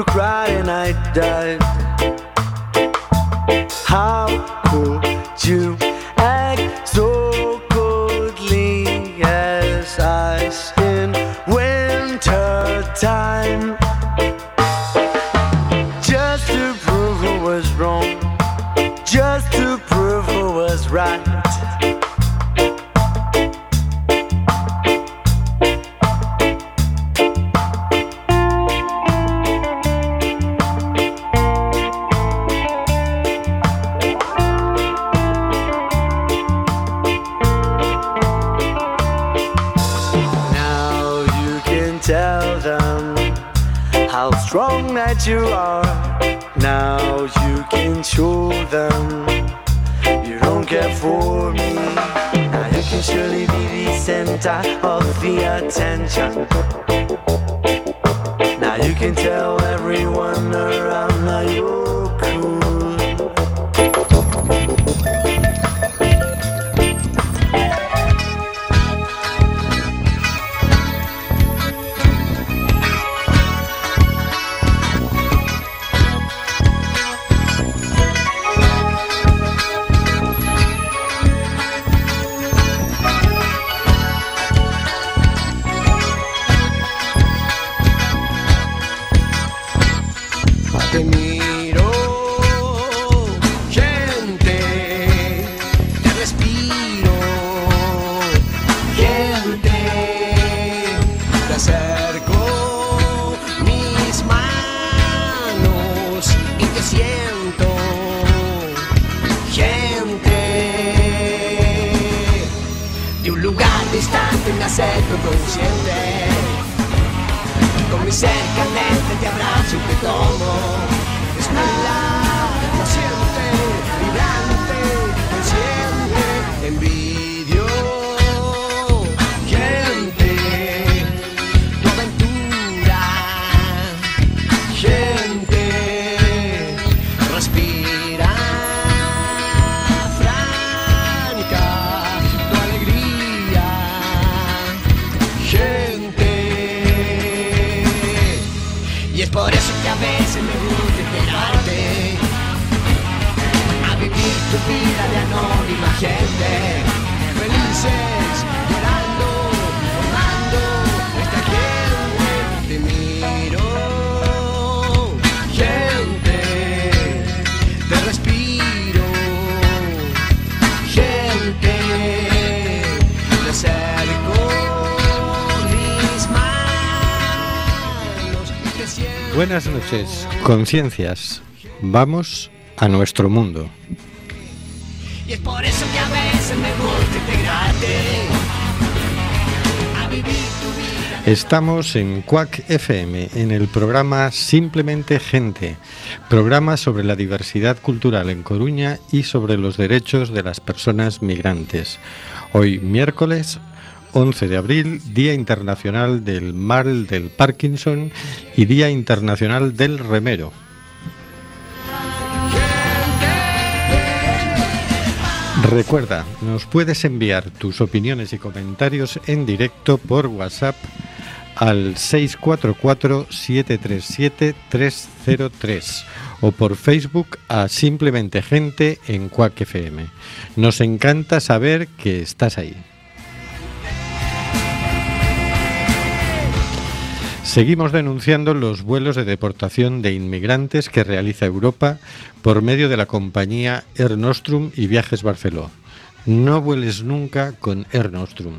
You cried and I died. Conciencias. Vamos a nuestro mundo. Y es por eso que a veces me gusta integrarte a vivir tu vida. Estamos en Quack FM, en el programa Simplemente Gente, programa sobre la diversidad cultural en Coruña y sobre los derechos de las personas migrantes. Hoy miércoles 11 de abril, Día Internacional del Mal del Parkinson y Día Internacional del Remero. Recuerda, nos puedes enviar tus opiniones y comentarios en directo por WhatsApp al 644-737-303 o por Facebook a Simplemente Gente en Quack FM. Nos encanta saber que estás ahí. Seguimos denunciando los vuelos de deportación de inmigrantes que realiza Europa por medio de la compañía Air Nostrum y Viajes Barceló. No vueles nunca con Air Nostrum.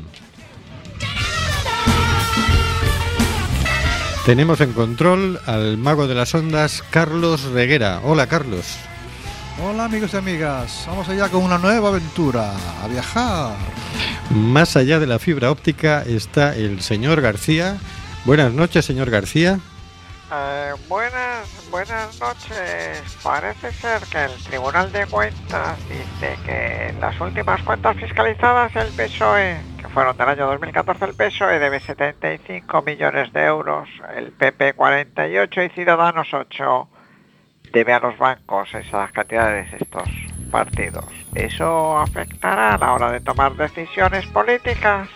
Tenemos en control al mago de las ondas, Carlos Reguera. Hola, Carlos. Hola amigos y amigas, vamos allá con una nueva aventura, a viajar. Más allá de la fibra óptica está el señor García. Buenas noches, señor García. Eh, buenas, buenas noches. Parece ser que el Tribunal de Cuentas dice que en las últimas cuentas fiscalizadas el PSOE, que fueron del año 2014, el PSOE debe 75 millones de euros, el PP 48 y Ciudadanos 8 debe a los bancos esas cantidades estos partidos. ¿Eso afectará a la hora de tomar decisiones políticas?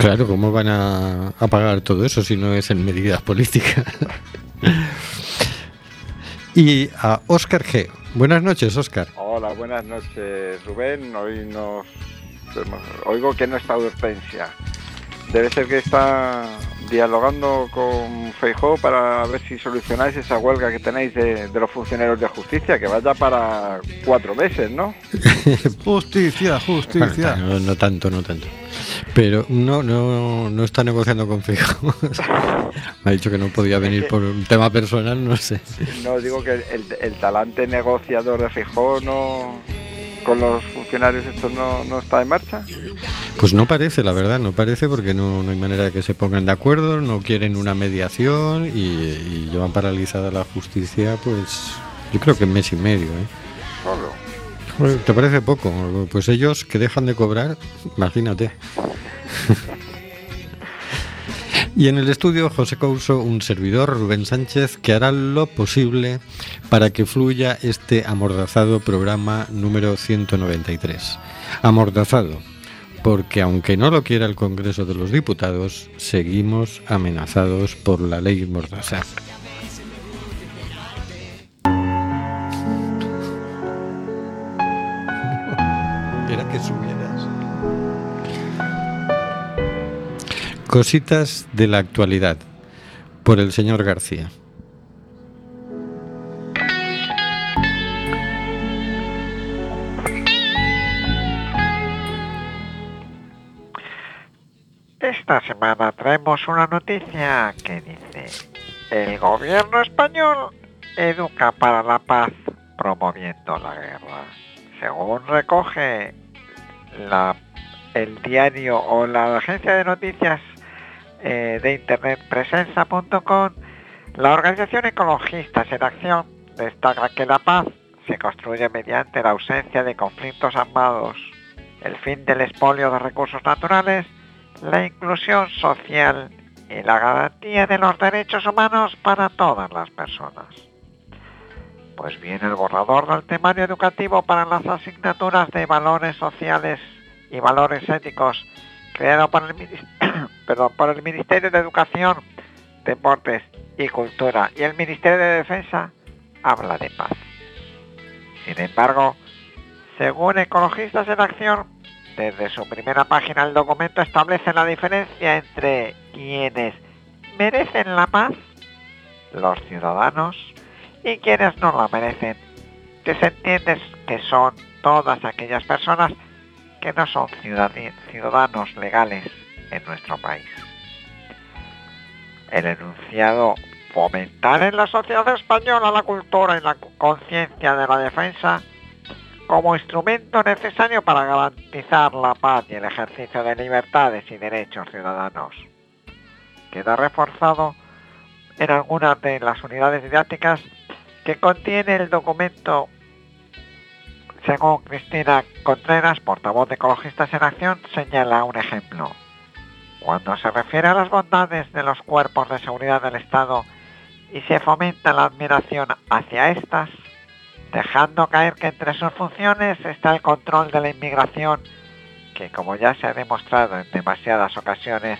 Claro, ¿cómo van a, a pagar todo eso si no es en medidas políticas? y a Óscar G. Buenas noches, Óscar. Hola, buenas noches, Rubén. Hoy nos oigo que no está urgencia. Debe ser que está dialogando con Feijó para ver si solucionáis esa huelga que tenéis de, los funcionarios de justicia, que vaya para cuatro meses, ¿no? justicia, justicia. No, no, tanto, no tanto. Pero no, no, no está negociando con Feijó. Me ha dicho que no podía venir por un tema personal, no sé. No, digo que el, el talante negociador de Feijó no con los funcionarios esto no, está en marcha? Pues no parece, la verdad, no parece porque no, hay manera de que se pongan de acuerdo, no quieren una mediación y, llevan paralizada la justicia, pues yo creo que en mes y medio. ¿eh? Solo. ¿Te parece poco? Pues ellos que dejan de cobrar, imagínate. Y en el estudio José Couso, un servidor, Rubén Sánchez, que hará lo posible para que fluya este amordazado programa número 193. Amordazado, porque aunque no lo quiera el Congreso de los Diputados, seguimos amenazados por la ley Mordaza. Era que Cositas de la actualidad por el señor García. Esta semana traemos una noticia que dice, el gobierno español educa para la paz promoviendo la guerra. Según recoge la, el diario o la agencia de noticias eh, de internet presenza.com, la organización Ecologistas en Acción destaca que la paz se construye mediante la ausencia de conflictos armados, el fin del expolio de recursos naturales, la inclusión social y la garantía de los derechos humanos para todas las personas. Pues bien, el borrador del temario educativo para las asignaturas de valores sociales y valores éticos creado por el, por el Ministerio de Educación, Deportes y Cultura y el Ministerio de Defensa, habla de paz. Sin embargo, según Ecologistas en Acción, desde su primera página el documento establece la diferencia entre quienes merecen la paz, los ciudadanos, y quienes no la merecen, que se entiende que son todas aquellas personas que no son ciudadanos legales en nuestro país. El enunciado fomentar en la sociedad española la cultura y la conciencia de la defensa como instrumento necesario para garantizar la paz y el ejercicio de libertades y derechos ciudadanos. Queda reforzado en algunas de las unidades didácticas que contiene el documento según Cristina Contreras, portavoz de Ecologistas en Acción, señala un ejemplo. Cuando se refiere a las bondades de los cuerpos de seguridad del Estado y se fomenta la admiración hacia estas, dejando caer que entre sus funciones está el control de la inmigración, que como ya se ha demostrado en demasiadas ocasiones,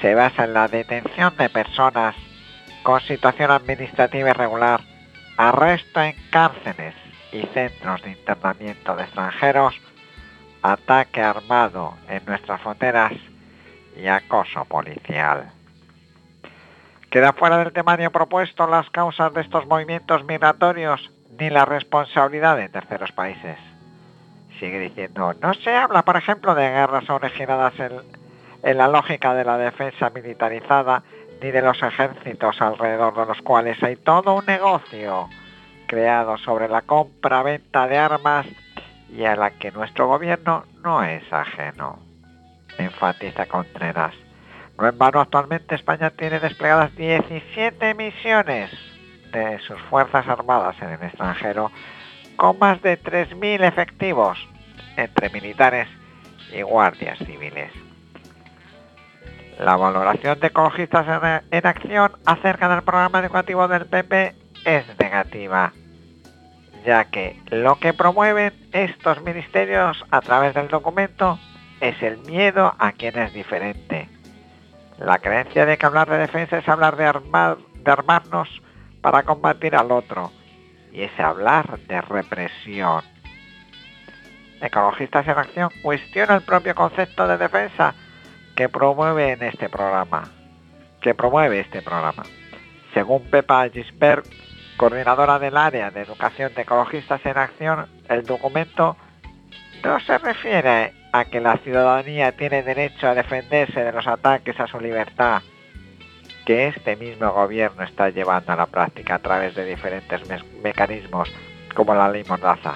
se basa en la detención de personas con situación administrativa irregular, arresto en cárceles y centros de internamiento de extranjeros, ataque armado en nuestras fronteras y acoso policial. Queda fuera del temario propuesto las causas de estos movimientos migratorios ni la responsabilidad de terceros países. Sigue diciendo, no se habla, por ejemplo, de guerras originadas en, en la lógica de la defensa militarizada ni de los ejércitos alrededor de los cuales hay todo un negocio creado sobre la compra-venta de armas y a la que nuestro gobierno no es ajeno. Enfatiza Contreras. No en vano actualmente España tiene desplegadas 17 misiones de sus Fuerzas Armadas en el extranjero con más de 3.000 efectivos entre militares y guardias civiles. La valoración de ecologistas en, acción acerca del programa educativo del PP es negativa ya que lo que promueven estos ministerios a través del documento es el miedo a quien es diferente. La creencia de que hablar de defensa es hablar de, armar, de armarnos para combatir al otro y es hablar de represión. Ecologistas en Acción cuestiona el propio concepto de defensa que promueve en este programa. Que promueve este programa. Según Pepa Gisbert, coordinadora del área de educación de ecologistas en acción, el documento no se refiere a que la ciudadanía tiene derecho a defenderse de los ataques a su libertad que este mismo gobierno está llevando a la práctica a través de diferentes mecanismos como la ley Mordaza.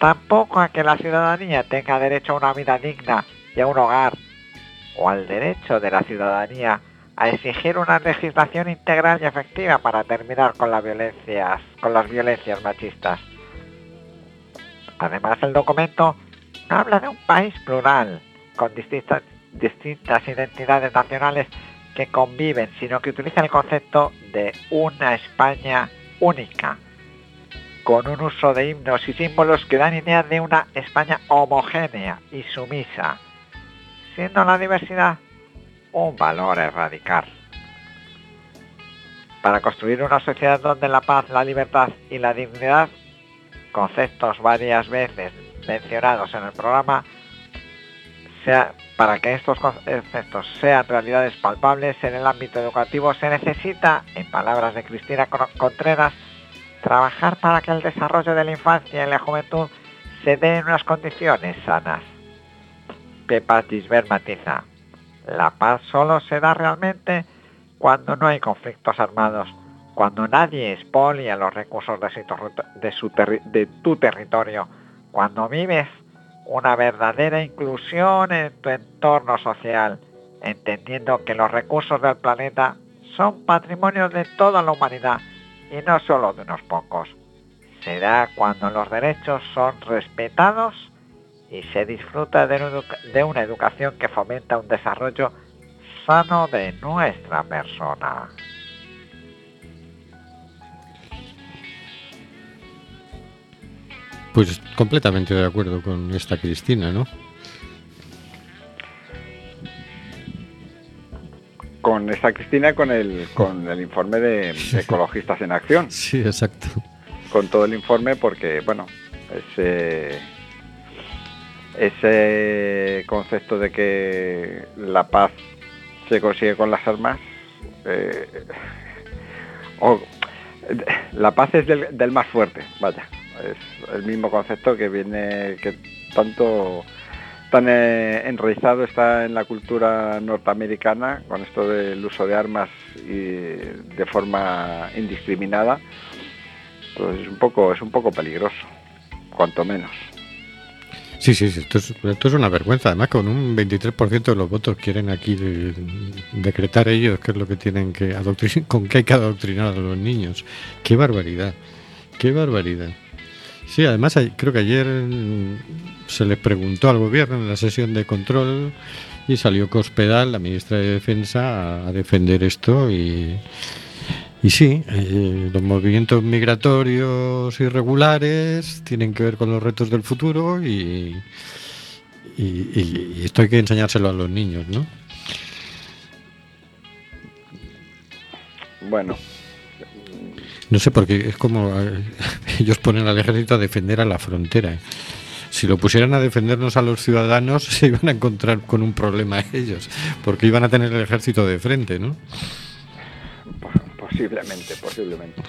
Tampoco a que la ciudadanía tenga derecho a una vida digna y a un hogar, o al derecho de la ciudadanía a exigir una legislación integral y efectiva para terminar con las violencias, machistas. Además, el documento habla de un país plural, con distintas, distintas identidades nacionales que conviven, sino que utiliza el concepto de una España única, con un uso de himnos y símbolos que dan idea de una España homogénea y sumisa, siendo la diversidad un valor radical. Para construir una sociedad donde la paz, la libertad y la dignidad, conceptos varias veces mencionados en el programa, sea, para que estos conceptos sean realidades palpables en el ámbito educativo se necesita, en palabras de Cristina Contreras, trabajar para que el desarrollo de la infancia y la juventud se dé en unas condiciones sanas. Pepa Gisbert matiza, la paz solo se da realmente cuando no hay conflictos armados, cuando nadie expolia los recursos de, de tu territorio, cuando vives una verdadera inclusión en tu entorno social, entendiendo que los recursos del planeta son patrimonio de toda la humanidad y no solo de unos pocos. Se da cuando los derechos son respetados y se disfruta de, una educación que fomenta un desarrollo sano de nuestra persona. Pues completamente de acuerdo con esta Cristina, ¿no? Con esta Cristina, con el, con el informe de, Ecologistas en Acción. Sí, exacto. Con todo el informe porque, bueno, ese, ese concepto de que la paz se consigue con las armas, eh, o, la paz es del, más fuerte, vaya. Es el mismo concepto que viene, que tanto tan eh, enraizado está en la cultura norteamericana con esto del uso de armas de forma indiscriminada pues es un poco es un poco peligroso cuanto menos Sí, sí, esto es, esto es una vergüenza. Además, con un 23% de los votos quieren aquí decretar ellos qué es lo que tienen que adoctrinar, con qué hay que adoctrinar a los niños. ¡Qué barbaridad! ¡Qué barbaridad! Sí, además creo que ayer se les preguntó al gobierno en la sesión de control y salió Cospedal, la ministra de Defensa, a, defender esto y, y sí, eh, los movimientos migratorios irregulares tienen que ver con los retos del futuro y, y, esto hay que enseñárselo a los niños, ¿no? Bueno, no sé, porque es como eh, ellos ponen al ejército a defender a la frontera. Si lo pusieran a defendernos a los ciudadanos, se iban a encontrar con un problema ellos, porque iban a tener el ejército de frente, ¿no? Posiblemente, posiblemente.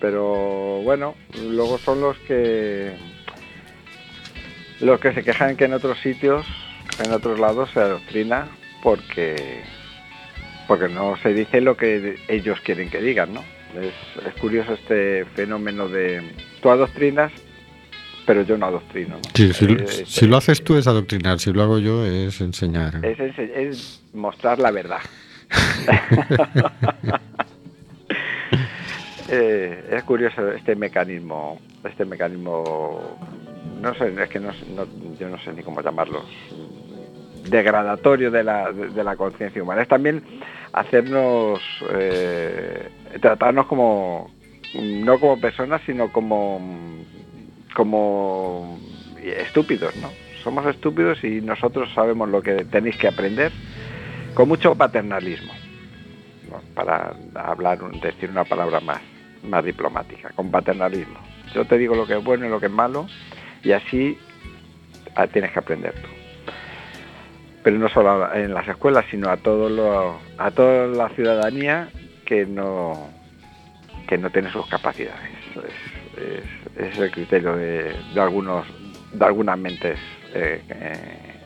Pero bueno, luego son los que los que se quejan que en otros sitios, en otros lados se adoctrina porque porque no se dice lo que ellos quieren que digan, ¿no? Es, curioso este fenómeno de tú adoctrinas, pero yo no adoctrino. Eh, si, lo haces tú es adoctrinar, si lo hago yo es enseñar. Es, mostrar la verdad. Eh, es curioso este mecanismo, este mecanismo, no sé, es que no, yo no sé ni cómo llamarlo, degradatorio de la, de la conciencia humana. Es también hacernos, eh, tratarnos como, no como personas, sino como, como estúpidos, ¿no? somos estúpidos y nosotros sabemos lo que tenéis que aprender, con mucho paternalismo, para hablar, decir una palabra más, más diplomática, con paternalismo. Yo te digo lo que es bueno y lo que es malo, y así ah, tienes que aprender tú. Pero no solo en las escuelas, sino a todo a toda la ciudadanía que no que no tiene sus capacidades. Es, el criterio de, algunos de algunas mentes eh,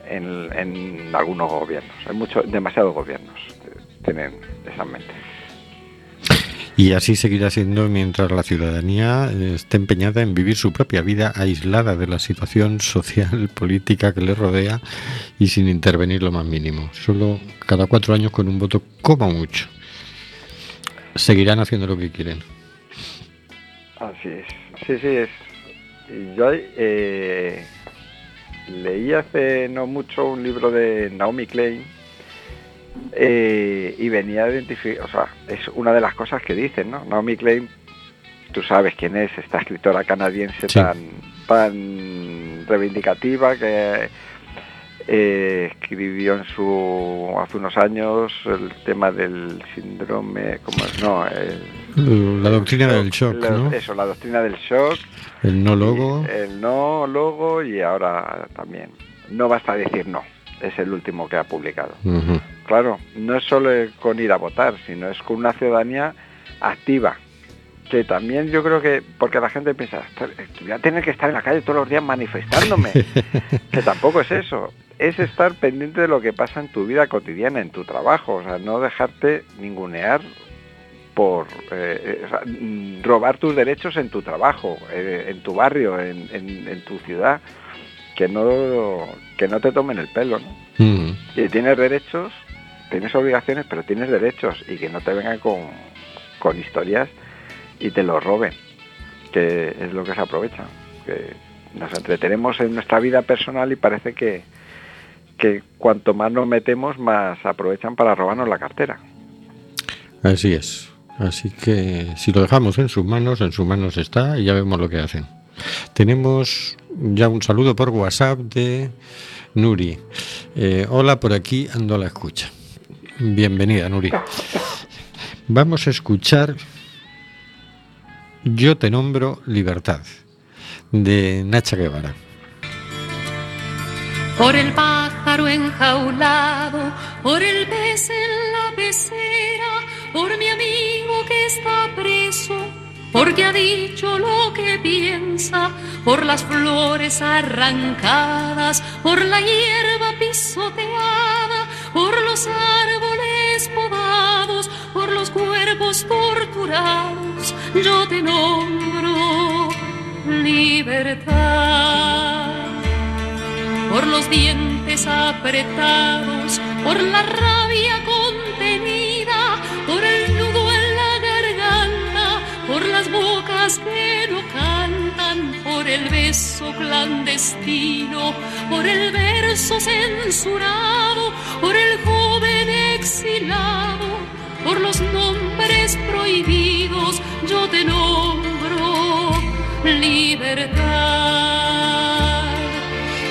en, algunos gobiernos. Hay muchos, demasiados gobiernos que tienen esas mentes. Y así seguirá siendo mientras la ciudadanía esté empeñada en vivir su propia vida aislada de la situación social, política que le rodea y sin intervenir lo más mínimo. Solo cada cuatro años con un voto como mucho. Seguirán haciendo lo que quieren. Así es. Sí, sí, es. Yo eh, leí hace no mucho un libro de Naomi Klein eh, y venía a identificar, o sea, es una de las cosas que dicen, ¿no? Naomi Klein, tú sabes quién es, esta escritora canadiense tan, tan reivindicativa que eh, escribió en su hace unos años el tema del síndrome, ¿cómo es? No, la doctrina del shock, ¿no? Eso, la doctrina del shock. El no logo. El no logo y ahora también. No basta decir no, es el último que ha publicado. Claro, no es solo con ir a votar, sino es con una ciudadanía activa, que también yo creo que, porque la gente piensa, voy a tener que estar en la calle todos los días manifestándome, que tampoco es eso, es estar pendiente de lo que pasa en tu vida cotidiana, en tu trabajo, o sea, no dejarte ningunear por eh, mm, robar tus derechos en tu trabajo, eh, en tu barrio, en, tu ciudad, que no, que no te tomen el pelo, ¿no? Mm. Y tienes derechos tienes obligaciones, pero tienes derechos y que no te vengan con, con historias y te lo roben, que es lo que se aprovecha. Que nos entretenemos en nuestra vida personal y parece que, que cuanto más nos metemos, más aprovechan para robarnos la cartera. Así es. Así que si lo dejamos en sus manos, en sus manos está y ya vemos lo que hacen. Tenemos ya un saludo por WhatsApp de Nuri. Eh, hola, por aquí ando a la escucha. Bienvenida, Nuri. Vamos a escuchar Yo te nombro libertad, de Nacha Guevara. Por el pájaro enjaulado, por el pez en la pecera, por mi amigo que está preso, porque ha dicho lo que piensa, por las flores arrancadas, por la hierba pisoteada, por los árboles podados, por los cuerpos torturados, yo te nombro libertad. Por los dientes apretados, por la rabia contenida, bocas que no cantan, por el beso clandestino, por el verso censurado, por el joven exilado, por los nombres prohibidos, yo te nombro libertad.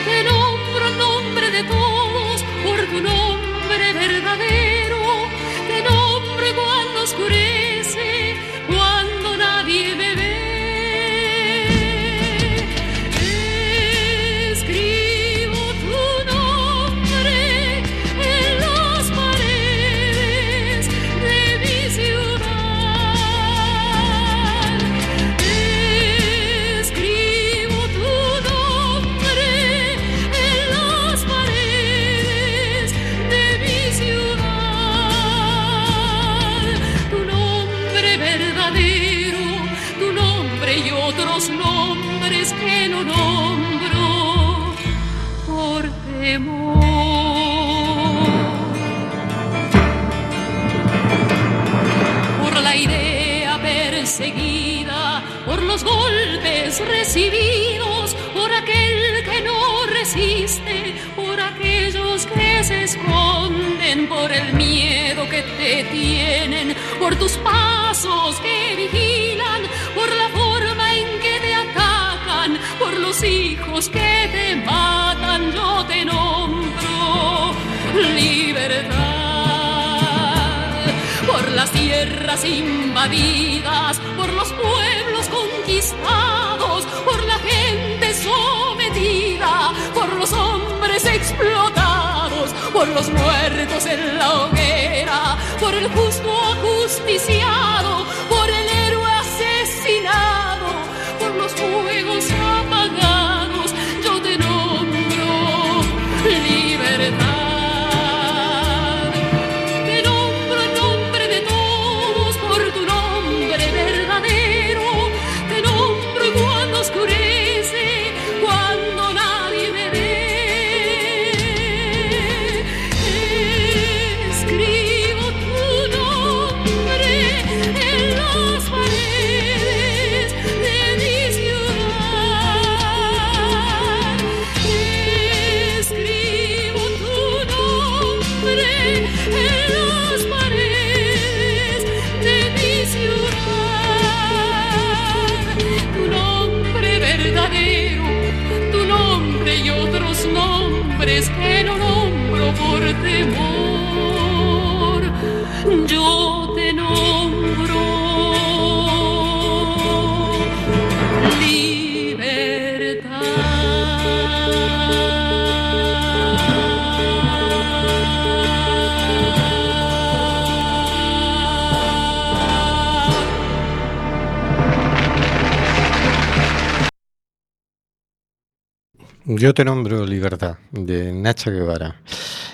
Te nombro nombre de todos, por tu nombre verdadero, golpes recibidos por aquel que no resiste, por aquellos que se esconden, por el miedo que te tienen, por tus pasos que vigilan, que te hijos que te matan. Yo libertad. Por las tierras invadidas, por los pueblos conquistados, por la gente sometida, por los hombres explotados, por los muertos en la hoguera, por el justo ajusticiado, por el héroe asesinado, por los fuegos nombres que no nombro por temor. Yo te nombro Libertad, de Nacha Guevara.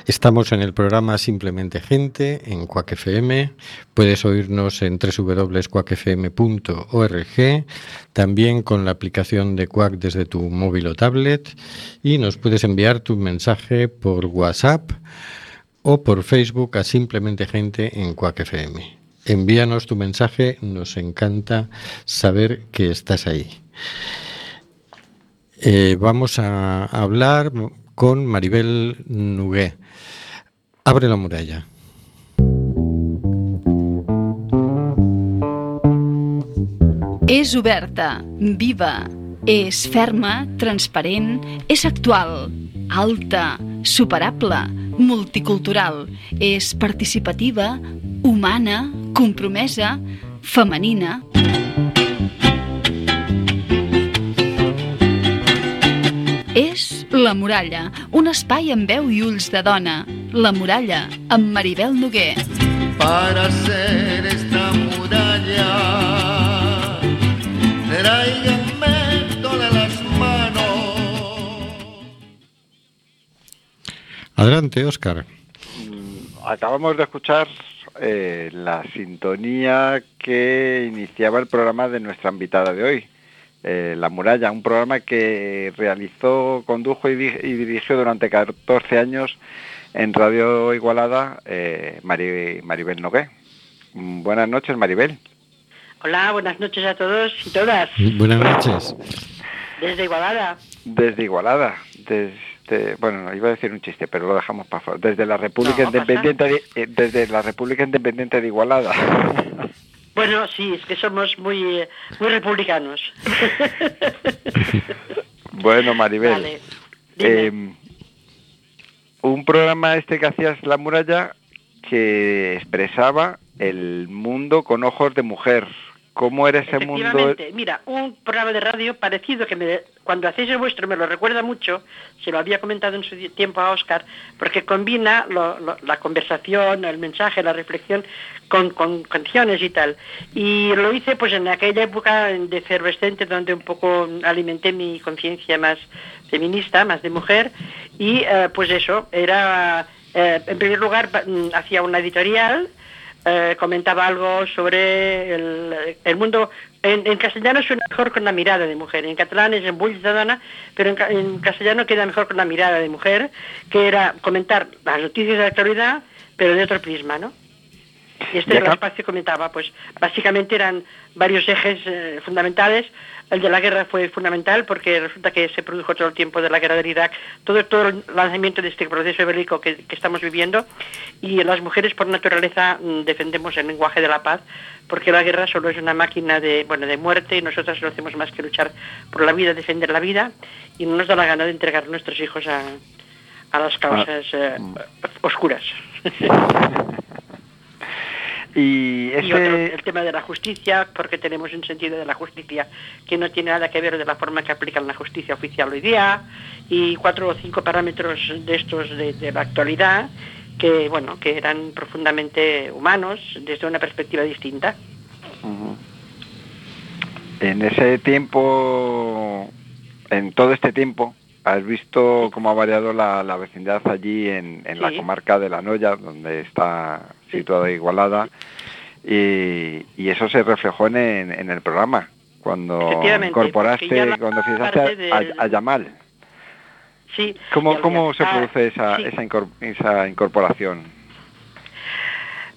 Estamos en el programa Simplemente Gente, en Quack FM. Puedes oírnos en www.quackfm.org, también con la aplicación de Quack desde tu móvil o tablet. Y nos puedes enviar tu mensaje por WhatsApp o por Facebook a Simplemente Gente en Quack FM. Envíanos tu mensaje, nos encanta saber que estás ahí. Eh, vamos a hablar con Maribel Nugué. Abre la muralla. És oberta, viva, és ferma, transparent, és actual, alta, superable, multicultural, és participativa, humana, compromesa, femenina. És La Muralla, un espai amb veu i ulls de dona. La Muralla, amb Maribel Noguer. para hacer esta muralla. Tráiganme todas las manos. Adelante, Óscar. Acabamos de escuchar eh, la sintonía que iniciaba el programa de nuestra invitada de hoy, eh, La Muralla, un programa que realizó, condujo y, di- y dirigió durante 14 años en Radio Igualada eh, Mari- Maribel Nogué. Buenas noches, Maribel. Hola, buenas noches a todos y todas. Buenas noches. Desde Igualada. Desde Igualada, desde, bueno, iba a decir un chiste, pero lo dejamos para fuera. Desde la República No. Independiente, de, eh, desde la República Independiente de Igualada. Bueno, sí, es que somos muy, muy republicanos. bueno, Maribel. Vale. Eh, un programa este que hacías La Muralla que expresaba el mundo con ojos de mujer. ¿Cómo era ese mundo? Mira, un programa de radio parecido que me, cuando hacéis el vuestro me lo recuerda mucho, se lo había comentado en su tiempo a Oscar, porque combina lo- lo- la conversación, el mensaje, la reflexión con, con canciones y tal. Y lo hice pues en aquella época de efervescente donde un poco alimenté mi conciencia más feminista, más de mujer, y eh, pues eso, era, eh, en primer lugar, mm, hacía una editorial, eh, comentaba algo sobre el, el mundo. En, en castellano suena mejor con la mirada de mujer, en catalán es en bull dona, pero en, ca- en castellano queda mejor con la mirada de mujer, que era comentar las noticias de la actualidad, pero de otro prisma, ¿no? Y este era el espacio que comentaba, pues básicamente eran varios ejes eh, fundamentales. El de la guerra fue fundamental porque resulta que se produjo todo el tiempo de la guerra del Irak, todo, todo el lanzamiento de este proceso bélico que, que estamos viviendo y las mujeres por naturaleza mm, defendemos el lenguaje de la paz porque la guerra solo es una máquina de, bueno, de muerte y nosotras no hacemos más que luchar por la vida, defender la vida y no nos da la gana de entregar nuestros hijos a, a las causas eh, oscuras. Y Y otro, ese... el tema de la justicia, porque tenemos un sentido de la justicia que no tiene nada que ver de la forma que aplican la justicia oficial hoy día, y cuatro o cinco parámetros de estos de, de la actualidad que, bueno, que eran profundamente humanos desde una perspectiva distinta. En ese tiempo, en todo este tiempo, has visto cómo ha variado la, la vecindad allí en, en la comarca de La Noya, donde está situada Igualada, y, y eso se reflejó en, en el programa, cuando incorporaste, cuando fijaste a, a Yamal. Sí. ¿Cómo, cómo se ah, produce esa, sí. esa, incor- esa incorporación?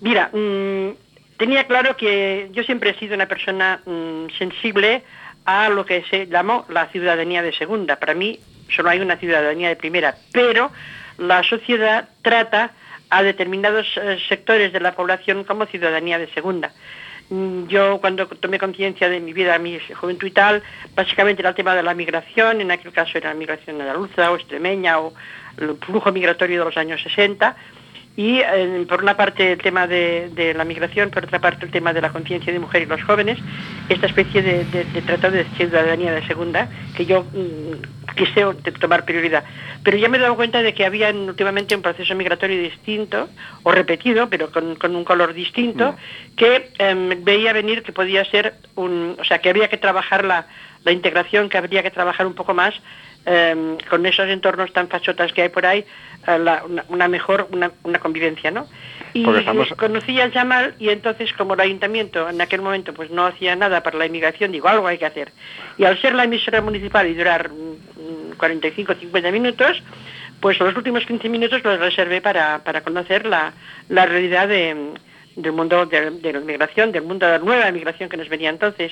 Mira, mm, tenía claro que yo siempre he sido una persona mm, sensible a lo que se llamó la ciudadanía de segunda. Para mí solo hay una ciudadanía de primera, pero la sociedad trata a determinados eh, sectores de la población como ciudadanía de segunda. Mm, Yo cuando tomé conciencia de mi vida, mi juventud y tal, básicamente era el tema de la migración, en aquel caso era la migración andaluza o extremeña o el flujo migratorio de los años 60, y eh, por una parte el tema de, la migración, por otra parte el tema de la conciencia de mujer y los jóvenes, esta especie de, de- de tratado de ciudadanía de segunda que yo mm, quise tomar prioridad. Pero ya me he dado cuenta de que había en- últimamente un proceso migratorio distinto, o repetido, pero con, con un color distinto, que em, veía venir que podía ser un, o sea, que había que trabajar la, la integración, que habría que trabajar un poco más em, con esos entornos tan fachotas que hay por ahí, eh, la- una, una mejor, una, una convivencia, ¿no? Y estamos- conocí al Yamal y entonces como el ayuntamiento en aquel momento pues no hacía nada para la inmigración, digo, algo hay que hacer. Y al ser la emisora municipal y durar mm, 45 50 minutos, pues los últimos 15 minutos los reservé para, para conocer la, la realidad de, del mundo de, de la migración, del mundo de la nueva migración que nos venía entonces.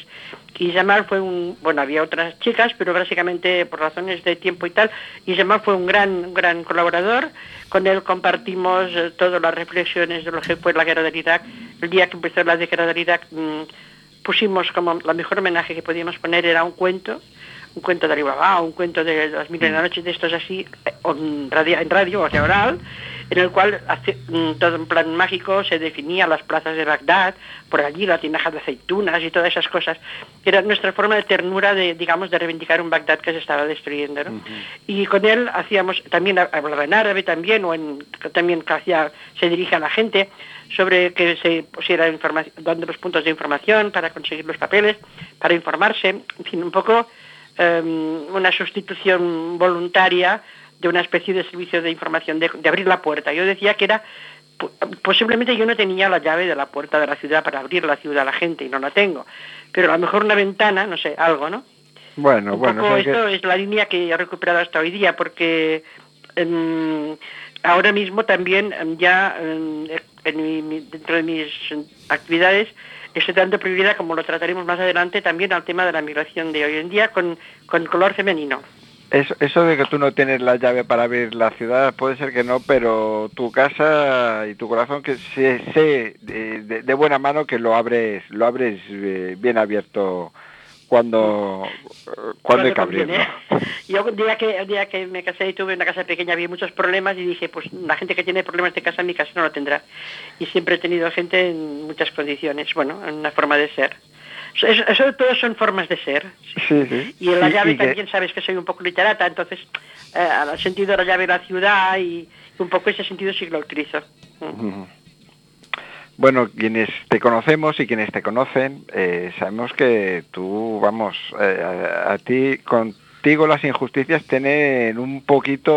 Y Yamal fue un, bueno, había otras chicas, pero básicamente por razones de tiempo y tal, y Yamal fue un gran, un gran colaborador. Con él compartimos eh, todas las reflexiones de lo que fue la guerra del Irak. El día que empezó la guerra del Irak mm, pusimos como la mejor homenaje que podíamos poner era un cuento, un cuento de Alibaba, un cuento de las mil y una noches de estos así, eh, en radio, en radio o sea, oral, en el cual hace, todo en plan mágico se definía las plazas de Bagdad, por allí la tinaja de aceitunas y todas esas cosas. Era nuestra forma de ternura de, digamos, de reivindicar un Bagdad que se estaba destruyendo, ¿no? Y con él hacíamos, también hablaba en árabe también, o en, también hacía, se dirige a la gente sobre que se pusiera información, dando los puntos de información para conseguir los papeles, para informarse, en fin, un poco em, una sustitución voluntaria de una especie de servicio de información, de, de abrir la puerta. Yo decía que era, po- posiblemente yo no tenía la llave de la puerta de la ciudad para abrir la ciudad a la gente y no la tengo, pero a lo mejor una ventana, no sé, algo, ¿no? Bueno, un bueno, poco que- esto es la línea que he recuperado hasta hoy día, porque em, ahora mismo también em, ya em, en mi- dentro de mis actividades estoy dando prioridad, como lo trataremos más adelante, también al tema de la migración de hoy en día con, con color femenino. Eso, eso de que tú no tienes la llave para abrir la ciudad, puede ser que no, pero tu casa y tu corazón, que sé, sé de, de- de buena mano que lo abres, lo abres eh, bien abierto cuando, cuando hay que abrirlo. Yo un día que el día que me casé y tuve una casa pequeña había muchos problemas y dije, pues la gente que tiene problemas de casa en mi casa no lo tendrá. Y siempre he tenido gente en muchas condiciones, bueno, en una forma de ser. Eso, eso todo son formas de ser. Sí, sí. Y en la llave que- también sabes que soy un poco literata, entonces eh, al sentido de la llave de la ciudad y un poco ese sentido sí lo utilizo. Bueno, quienes te conocemos y quienes te conocen, eh, sabemos que tú, vamos, eh, a, a ti, contigo las injusticias tienen un poquito,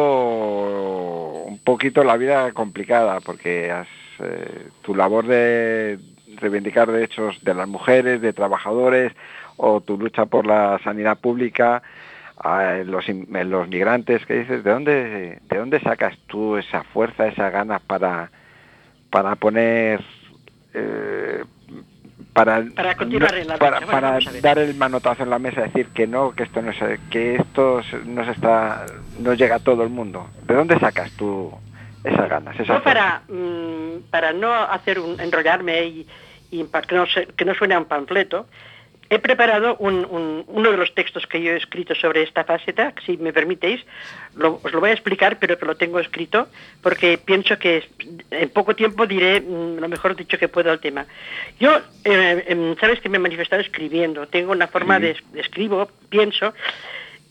un poquito la vida complicada, porque has, eh, tu labor de reivindicar derechos de las mujeres, de trabajadores, o tu lucha por la sanidad pública, a los, los migrantes que dices, ¿de dónde, ¿de dónde sacas tú esa fuerza, esas ganas para, para poner eh, para Para continuar no- en la para. Bueno, para dar el manotazo en la mesa decir que no que esto no se, que esto se- no se está no llega a todo el mundo. De dónde sacas tú esas ganas esa No para, mm, para no hacer un, enrollarme y, y que, no que no suene a un panfleto, he preparado un- un- uno de los textos que yo he escrito sobre esta faceta, si me permitéis, lo- os lo voy a explicar, pero que lo tengo escrito, porque pienso que en poco tiempo diré mm, lo mejor dicho que puedo al tema. Yo, eh, em, sabes que me he manifestado escribiendo, tengo una forma de, de escribo, pienso,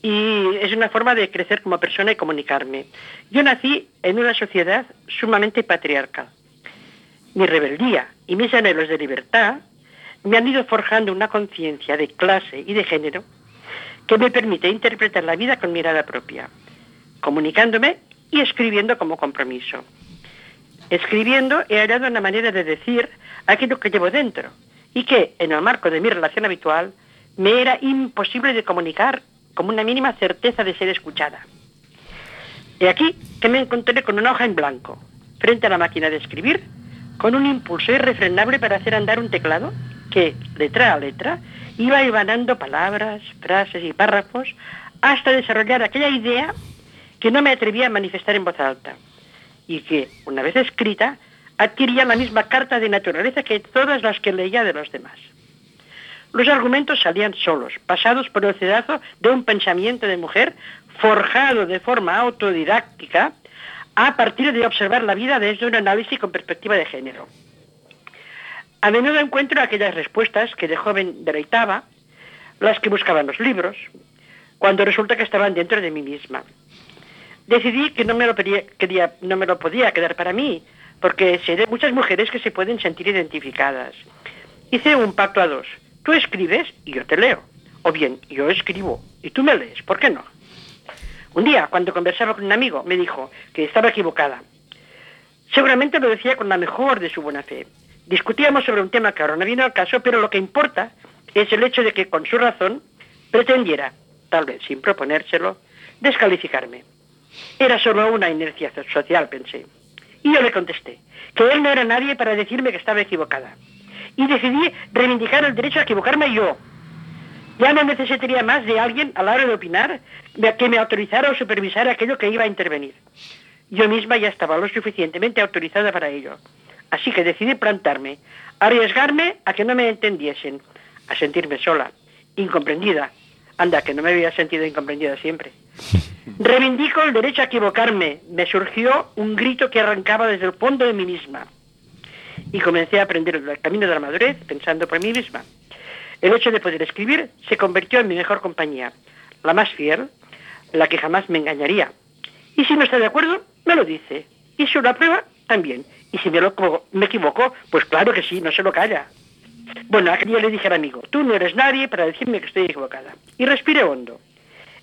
y es una forma de crecer como persona y comunicarme. Yo nací en una sociedad sumamente patriarcal. Mi rebeldía y mis anhelos de libertad me han ido forjando una conciencia de clase y de género que me permite interpretar la vida con mirada propia, comunicándome y escribiendo como compromiso. Escribiendo he hallado una manera de decir aquello que llevo dentro y que, en el marco de mi relación habitual, me era imposible de comunicar como una mínima certeza de ser escuchada. He aquí que me encontré con una hoja en blanco, frente a la máquina de escribir, con un impulso irrefrenable para hacer andar un teclado que, letra a letra, iba emanando palabras, frases y párrafos hasta desarrollar aquella idea que no me atrevía a manifestar en voz alta y que, una vez escrita, adquiría la misma carta de naturaleza que todas las que leía de los demás. Los argumentos salían solos, pasados por el cedazo de un pensamiento de mujer forjado de forma autodidáctica a partir de observar la vida desde un análisis con perspectiva de género. A menudo encuentro aquellas respuestas que de joven deleitaba, las que buscaban los libros, cuando resulta que estaban dentro de mí misma. Decidí que no me lo, no me lo podía quedar para mí, porque de muchas mujeres que se pueden sentir identificadas. Hice un pacto a dos. Tú escribes y yo te leo. O bien, yo escribo y tú me lees. ¿Por qué no? Un día, cuando conversaba con un amigo, me dijo que estaba equivocada. Seguramente lo decía con la mejor de su buena fe. Discutíamos sobre un tema que ahora no viene al caso, pero lo que importa es el hecho de que con su razón pretendiera, tal vez sin proponérselo, descalificarme. Era solo una inercia social, pensé. Y yo le contesté que él no era nadie para decirme que estaba equivocada. Y decidí reivindicar el derecho a equivocarme yo. Ya no necesitaría más de alguien a la hora de opinar que me autorizara o supervisara aquello que iba a intervenir. Yo misma ya estaba lo suficientemente autorizada para ello. Así que decidí plantarme, arriesgarme a que no me entendiesen, a sentirme sola, incomprendida. Anda, que no me había sentido incomprendida siempre. Reivindico el derecho a equivocarme. Me surgió un grito que arrancaba desde el fondo de mí misma. Y comencé a aprender el camino de la madurez pensando por mí misma. El hecho de poder escribir se convirtió en mi mejor compañía, la más fiel, la que jamás me engañaría. Y si no está de acuerdo, me lo dice. Y si lo aprueba, también. Y si me, me equivoco, pues claro que sí, no se lo calla. Bueno, aquel día le dije al amigo, tú no eres nadie para decirme que estoy equivocada. Y respiré hondo.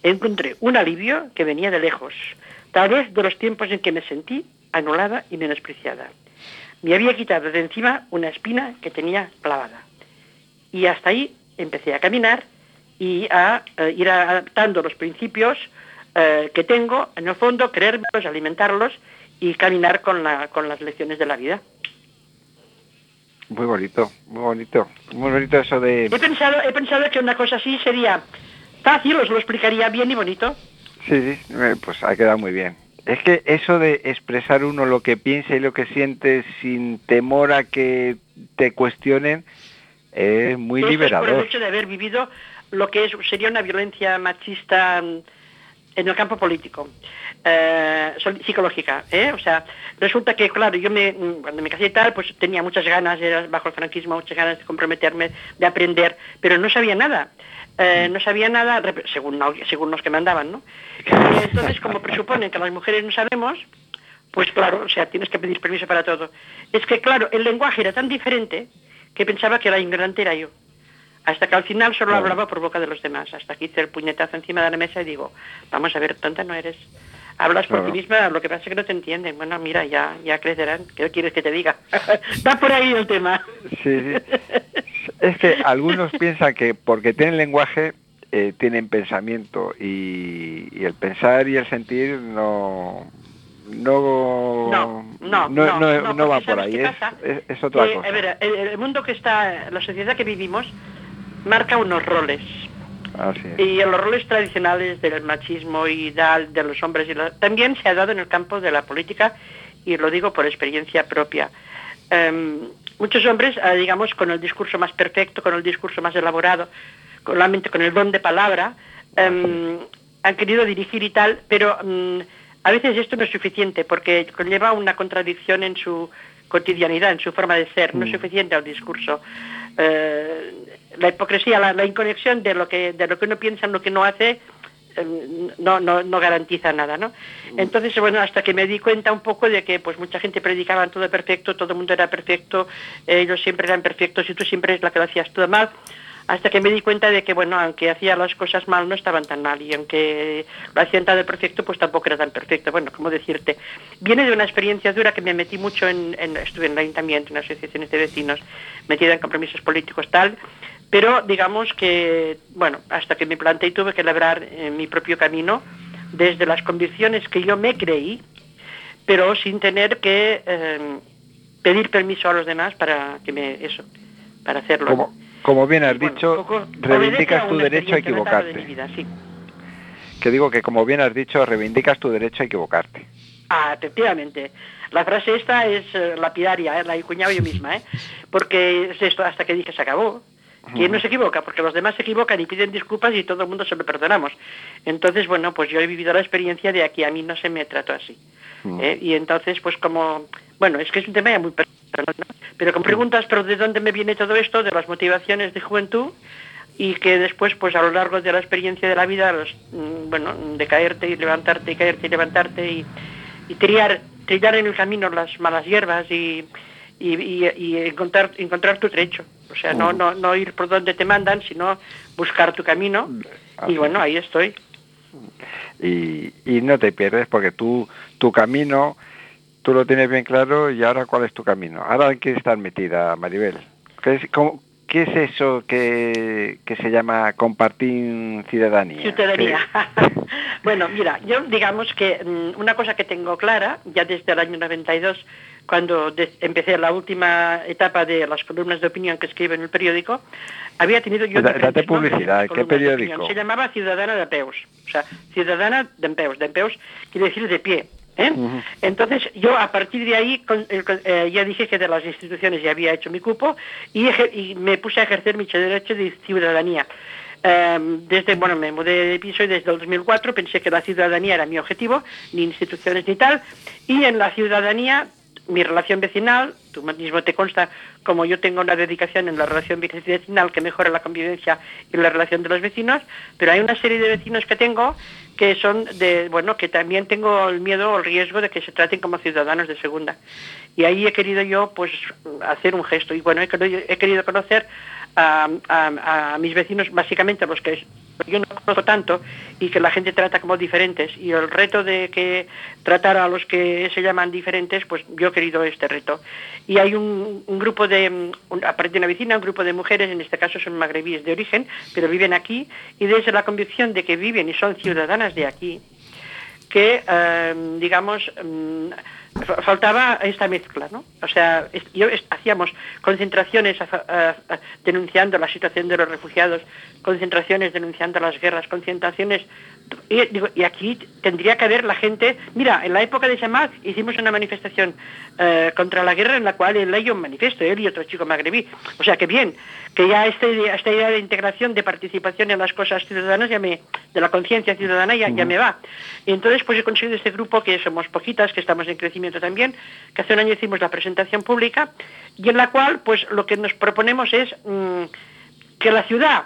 Encontré un alivio que venía de lejos, tal vez de los tiempos en que me sentí anulada y menospreciada. Me había quitado de encima una espina que tenía clavada. Y hasta ahí empecé a caminar y a eh, ir adaptando los principios eh, que tengo, en el fondo, creérmelos, alimentarlos y caminar con, la, con las lecciones de la vida. Muy bonito, muy bonito. Muy bonito eso de... He pensado, he pensado que una cosa así sería fácil, os lo explicaría bien y bonito. Sí, sí, eh, pues ha quedado muy bien. Es que eso de expresar uno lo que piensa y lo que siente sin temor a que te cuestionen es muy Eso es por el liberador. hecho de haber vivido lo que es, sería una violencia machista mm, en el campo político, eh, psicológica. ¿eh? O sea, resulta que, claro, yo me, mm, cuando me casé y tal, pues tenía muchas ganas, era bajo el franquismo, muchas ganas de comprometerme, de aprender, pero no sabía nada. Eh, no sabía nada, según, según los que mandaban, ¿no? Entonces, como presuponen que las mujeres no sabemos, pues claro, o sea, tienes que pedir permiso para todo. Es que, claro, el lenguaje era tan diferente que pensaba que la ignorante era yo. Hasta que al final solo hablaba por boca de los demás. Hasta que hice el puñetazo encima de la mesa y digo, vamos a ver, tonta no eres. Hablas por Claro. ti misma, lo que pasa es que no te entienden. Bueno, mira, ya, ya crecerán. ¿Qué quieres que te diga? Va por ahí el tema. Sí, sí. Es que algunos piensan que porque tienen lenguaje eh, tienen pensamiento y, y el pensar y el sentir no no No, no, no, no, no- no, no va por ¿sabes ahí, es, es, es otra Eh, cosa. A ver, el, el mundo que está, la sociedad que vivimos, marca unos roles. Así es. Y los roles tradicionales del machismo y tal, de los hombres, y la- también se ha dado en el campo de la política, y lo digo por experiencia propia. Em, muchos hombres, ah, digamos, con el discurso más perfecto, con el discurso más elaborado, con la mente, con el don de palabra, em, han querido dirigir y tal, pero mm, a veces esto no es suficiente porque conlleva una contradicción en su cotidianidad, en su forma de ser, no es suficiente al discurso. Eh, la hipocresía, la, la inconexión de lo que de lo que uno piensa en lo que no hace eh, no, no, no garantiza nada, ¿no? Entonces, bueno, hasta que me di cuenta un poco de que pues mucha gente predicaba todo perfecto, todo el mundo era perfecto, ellos siempre eran perfectos y tú siempre es la que lo hacías todo mal, hasta que me di cuenta de que, bueno, aunque hacía las cosas mal, no estaban tan mal, y aunque lo hacían tan perfecto, pues tampoco era tan perfecto. Bueno, como decirte, viene de una experiencia dura que me metí mucho en, estuve en el ayuntamiento, en asociaciones de vecinos, metida en compromisos políticos, tal, pero digamos que, bueno, hasta que me planteé tuve que labrar eh, mi propio camino desde las convicciones que yo me creí, pero sin tener que eh, pedir permiso a los demás para que me eso, para hacerlo. Como bien has dicho, reivindicas tu derecho a de equivocarte. vida, sí. Que digo que como bien has dicho, reivindicas tu derecho a equivocarte. Ah, efectivamente. La frase esta es eh, lapidaria, ¿eh? la he cuñado yo misma, ¿eh? porque es esto hasta que dije se acabó. ¿Quién no se equivoca? Porque los demás se equivocan y piden disculpas y todo el mundo se lo perdonamos. Entonces, bueno, pues yo he vivido la experiencia de aquí a mí no se me trató así. ¿eh? Y entonces, pues como, bueno, es que es un tema ya muy personal, ¿no? Pero con preguntas, pero ¿de dónde me viene todo esto? De las motivaciones de juventud y que después, pues a lo largo de la experiencia de la vida, los, mm, bueno, de caerte y levantarte y caerte y levantarte y, y trillar, trillar en el camino las malas hierbas y, y, y- y encontrar, encontrar tu trecho. O sea, no, no, no ir por donde te mandan, sino buscar tu camino. Y bueno, ahí estoy. y, y no te pierdes porque tú tu camino tú lo tienes bien claro y ahora cuál es tu camino ahora en qué estás metida Maribel ¿qué es, cómo- qué es eso que, que se llama compartir ciudadanía Ciudadanía. ¿Qué- bueno, mira, yo digamos que mm, una cosa que tengo clara, ya desde el año 92, cuando empecé la última etapa de las columnas de opinión que escribo en el periódico, había tenido yo... Da- diferentes date publicidad, ¿qué periódico? Se llamaba Ciudadana de Peus, o sea, Ciudadana de Peus. De Peus quiere decir de pie. ¿eh? Entonces yo a partir de ahí con- eh, ya dije que de las instituciones ya había hecho mi cupo y, y me puse a ejercer mi derecho de ciudadanía. Eh, desde, bueno, me mudé de piso y desde el 2004 pensé que la ciudadanía era mi objetivo, ni instituciones ni tal, y en la ciudadanía mi relación vecinal, tú mismo te consta como yo tengo una dedicación en la relación vecinal que mejora la convivencia y la relación de los vecinos, pero hay una serie de vecinos que tengo que son de, bueno, que también tengo el miedo o el riesgo de que se traten como ciudadanos de segunda. Y ahí he querido yo, pues, hacer un gesto. Y bueno, he querido, conocer a, a- a mis vecinos, básicamente a los que yo no conozco tanto y que la gente trata como diferentes. Y el reto de que tratar a los que se llaman diferentes, pues yo he querido este reto. Y hay un, grupo de, un- aparte de una vecina, un grupo de mujeres, en este caso son magrebíes de origen, pero viven aquí, y desde la convicción de que viven y son ciudadanas de aquí, que, eh, digamos, mm, faltaba esta mezcla, ¿no? O sea, yo hacíamos concentraciones denunciando la situación de los refugiados, concentraciones denunciando las guerras, concentraciones... Y, digo, y aquí tendría que haber la gente... Mira, en la época de Samal hicimos una manifestación eh, contra la guerra en la cual él leyó un manifiesto, él y otro chico magrebí. O sea, que bien, que ya esta idea, esta idea de integración, de participación en las cosas ciudadanas, ya me, de la conciencia ciudadana ya, ya me va. Y entonces pues he conseguido este grupo que somos poquitas, que estamos en crecimiento también, que hace un año hicimos la presentación pública y en la cual pues lo que nos proponemos es mm, que la ciudad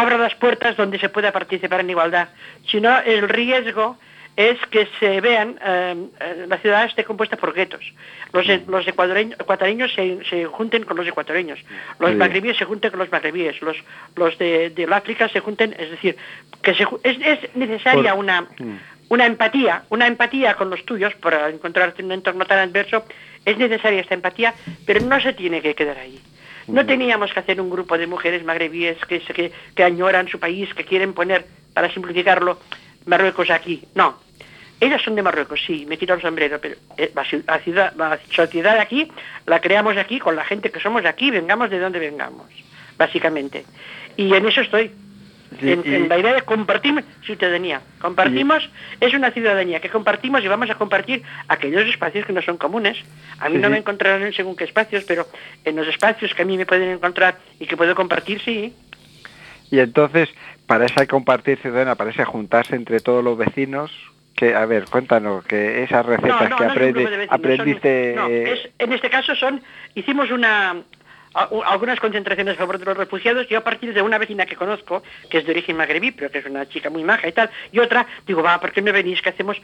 abra las puertas donde se pueda participar en igualdad. Si no, el riesgo es que se vean, eh, eh, la ciudad esté compuesta por guetos. Los, los ecuadoreños, ecuatorianos se, se junten con los ecuatorianos, los Sí. magrebíes se junten con los magrebíes, los, los de, de África se junten, es decir, que se, es, es necesaria Por- una, Mm. una empatía, una empatía con los tuyos para encontrarte en un entorno tan adverso, es necesaria esta empatía, pero no se tiene que quedar ahí. No teníamos que hacer un grupo de mujeres magrebíes que, que, que añoran su país, que quieren poner, para simplificarlo, Marruecos aquí. No. Ellas son de Marruecos, sí, me quito el sombrero, pero eh, la, ci- la ciudad, la sociedad aquí la creamos aquí con la gente que somos de aquí, vengamos de donde vengamos, básicamente. Y en eso estoy. Sí, en, y- en la idea de compartir ciudadanía. Compartimos, es una ciudadanía que compartimos y vamos a compartir aquellos espacios que no son comunes. A mí Sí, no me encontrarán en según qué espacios, pero en los espacios que a mí me pueden encontrar y que puedo compartir, sí. Y entonces, para esa compartir ciudadana, para ese juntarse entre todos los vecinos, que, a ver, cuéntanos, que esas recetas que vecinos, aprendiste... son- no, eh, es- en este caso son, hicimos una a- algunas concentraciones a favor de los refugiados, yo a partir de una vecina que conozco, que es de origen magrebí, pero que es una chica muy maja y tal, y otra, digo, va, ¿por qué no venís? ¿Qué hacemos?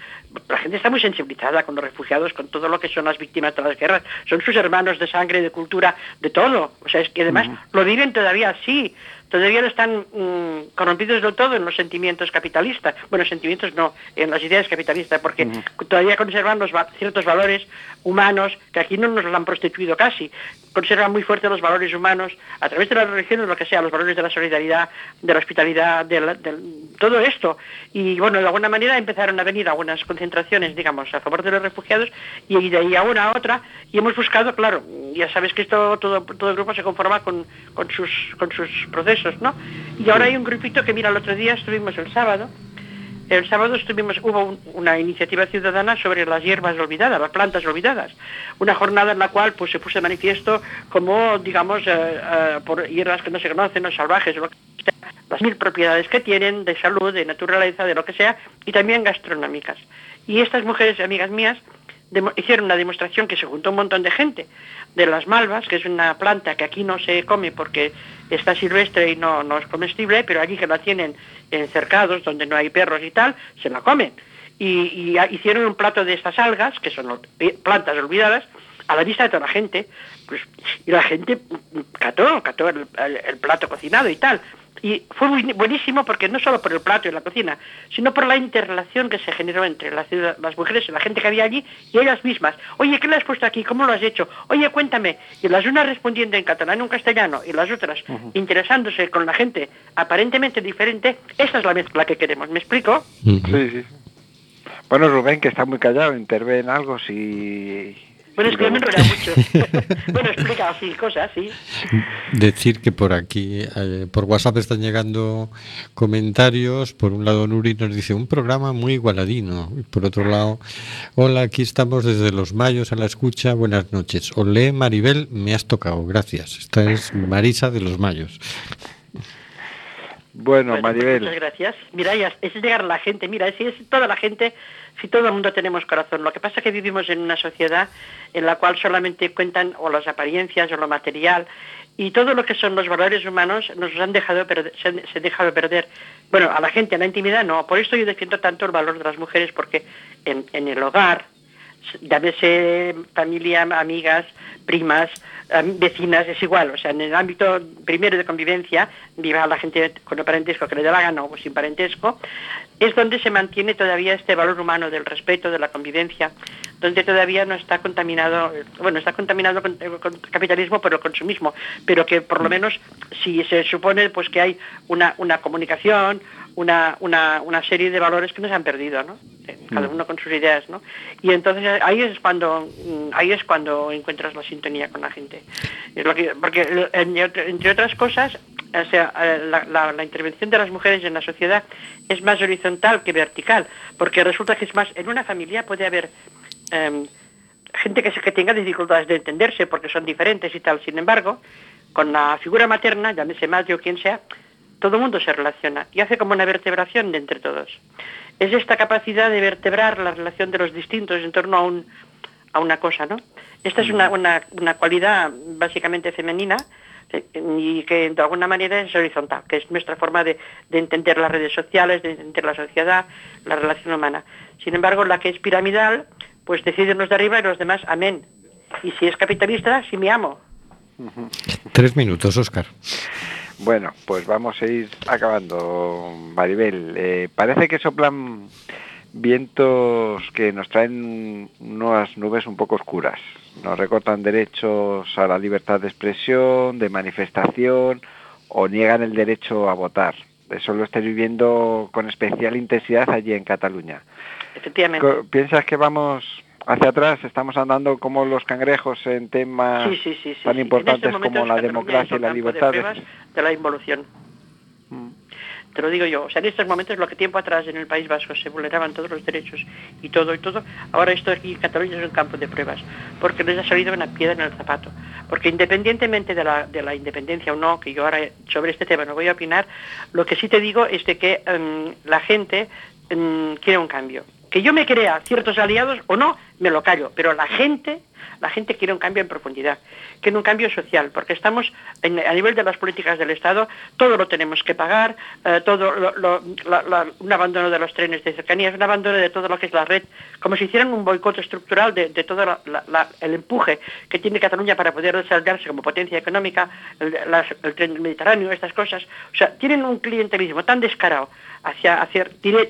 La gente está muy sensibilizada con los refugiados, con todo lo que son las víctimas de las guerras, son sus hermanos de sangre, de cultura, de todo, o sea, es que además lo viven todavía así, todavía no están mm, corrompidos del todo en los sentimientos capitalistas, bueno, sentimientos no, en las ideas capitalistas, porque todavía conservan los va- ciertos valores humanos que aquí no nos lo han prostituido casi, conservan muy fuertes los valores humanos a través de las religiones, lo que sea, los valores de la solidaridad, de la hospitalidad, de, la- todo esto. Y bueno, de alguna manera empezaron a venir algunas concentraciones, digamos, a favor de los refugiados y de ahí a una a otra y hemos buscado, claro, ya sabes que esto todo, todo el grupo se conforma con, con, sus, con sus procesos, ¿no? Y ahora hay un grupito que, mira, el otro día estuvimos el sábado, el sábado estuvimos, hubo un- una iniciativa ciudadana sobre las hierbas olvidadas, las plantas olvidadas. Una jornada en la cual pues, se puso de manifiesto como, digamos, eh, eh, por hierbas que no se conocen, o salvajes, o lo que sea, las mil propiedades que tienen de salud, de naturaleza, de lo que sea, y también gastronómicas. Y estas mujeres, amigas mías, hicieron una demostración que se juntó un montón de gente de las malvas, que es una planta que aquí no se come porque está silvestre y no, no es comestible, pero allí que la tienen en cercados donde no hay perros y tal, se la comen. Y, hicieron un plato de estas algas, que son plantas olvidadas, a la vista de toda la gente, pues, y la gente cató, el plato cocinado y tal. Y fue muy buenísimo porque no solo por el plato y la cocina, sino por la interrelación que se generó entre la ciudad- las mujeres y la gente que había allí y ellas mismas. Oye, ¿qué le has puesto aquí? ¿Cómo lo has hecho? Oye, cuéntame. Y las unas respondiendo en catalán o en castellano y las otras interesándose con la gente aparentemente diferente, esa es la mezcla que queremos. ¿Me explico? Sí, sí. Bueno, Rubén, que está muy callado, intervé en algo, si... Bueno, es que yo me enrollo mucho. bueno, explica así cosas, sí. Decir que por aquí, eh, por WhatsApp están llegando comentarios. Por un lado, Nuri nos dice un programa muy igualadino. Y por otro lado, hola, aquí estamos desde Los Mayos a la escucha. Buenas noches. Olé, Maribel, me has tocado. Gracias. Esta es Marisa de Los Mayos. Bueno, Bueno, pues Maribel, muchas gracias. Mira, ya es llegar a la gente. Mira, si es toda la gente, si todo el mundo tenemos corazón. Lo que pasa es que vivimos en una sociedad en la cual solamente cuentan o las apariencias o lo material y todo lo que son los valores humanos nos han dejado se han, dejado perder. Bueno, a la gente, a la intimidad no. Por esto yo defiendo tanto el valor de las mujeres porque en, el hogar, llámese familia, amigas, primas, vecinas, es igual. O sea, en el ámbito primero de convivencia, viva la gente con el parentesco que le dé la gana o sin parentesco, es donde se mantiene todavía este valor humano del respeto, de la convivencia, donde todavía no está contaminado, bueno, está contaminado con, eh, con capitalismo por el consumismo, pero que por lo menos si se supone pues que hay una, una comunicación, una, una, una serie de valores que no se han perdido, ¿no? Eh, Cada uno con sus ideas, ¿no? Y entonces eh, ahí es cuando mm, ahí es cuando encuentras la sintonía con la gente. Porque en- entre otras cosas, o sea, eh, la, la- la intervención de las mujeres en la sociedad es más horizontal que vertical, porque resulta que es más, en una familia puede haber em, gente que, se- que tenga dificultades de entenderse porque son diferentes y tal. Sin embargo, con la figura materna, llámese madre o quien sea, todo el mundo se relaciona y hace como una vertebración de entre todos. Es esta capacidad de vertebrar la relación de los distintos en torno a, un, a una cosa, ¿no? Esta es una, una, una cualidad básicamente femenina y que de alguna manera es horizontal, que es nuestra forma de, de entender las redes sociales, de entender la sociedad, la relación humana. Sin embargo, la que es piramidal, pues deciden los de arriba y los demás, amén. Y si es capitalista, sí me amo. Tres minutos, Oscar. Bueno, pues vamos a ir acabando, Maribel. Eh, parece que soplan vientos que nos traen unas nubes un poco oscuras. Nos recortan derechos a la libertad de expresión, de manifestación o niegan el derecho a votar. Eso lo estáis viviendo con especial intensidad allí en Cataluña. Efectivamente. ¿Piensas que vamos hacia atrás? ¿Estamos andando como los cangrejos en temas Sí, sí, sí, sí, tan importantes este momento como la democracia y la libertad? De, de la involución. Te lo digo yo. O sea, en estos momentos, lo que tiempo atrás en el País Vasco se vulneraban todos los derechos y todo y todo, ahora esto aquí en Cataluña es un campo de pruebas, porque les ha salido una piedra en el zapato. Porque independientemente de la, de la independencia o no, que yo ahora sobre este tema no voy a opinar, lo que sí te digo es de que em, la gente em, quiere un cambio. Que yo me crea ciertos aliados o no, me lo callo, pero la gente la gente quiere un cambio en profundidad, quiere un cambio social, porque estamos a nivel de las políticas del Estado, todo lo tenemos que pagar, eh, todo un abandono de los trenes de cercanías, un abandono de todo lo que es la red, como si hicieran un boicot estructural de, todo el empuje que tiene Cataluña para poder desarrollarse como potencia económica, el, el tren Mediterráneo, estas cosas. O sea, tienen un clientelismo tan descarado hacia,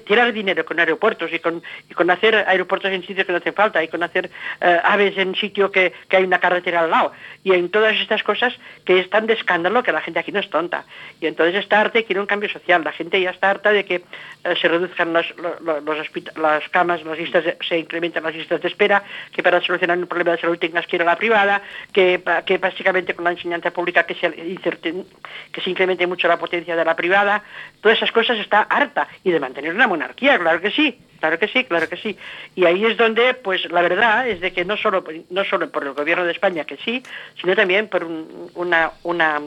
tirar dinero con aeropuertos y con, hacer aeropuertos en sitios que no hacen falta y con hacer eh, aves en que, que hay una carretera al lado. Y en todas estas cosas que es tan de escándalo que la gente aquí no es tonta. Y entonces está harta quiere un cambio social. La gente ya está harta de que eh, se reduzcan las, lo- lo- los las camas las listas de- se incrementan las listas de espera que para solucionar un problema de salud tengas que ir a la privada que, que básicamente con la enseñanza pública que se, que se incremente mucho la potencia de la privada. Todas esas cosas está harta y de mantener una monarquía claro que sí Claro que sí, claro que sí. Y ahí es donde, pues la verdad es de que no solo, no solo por el gobierno de España, que sí, sino también por un- una, una,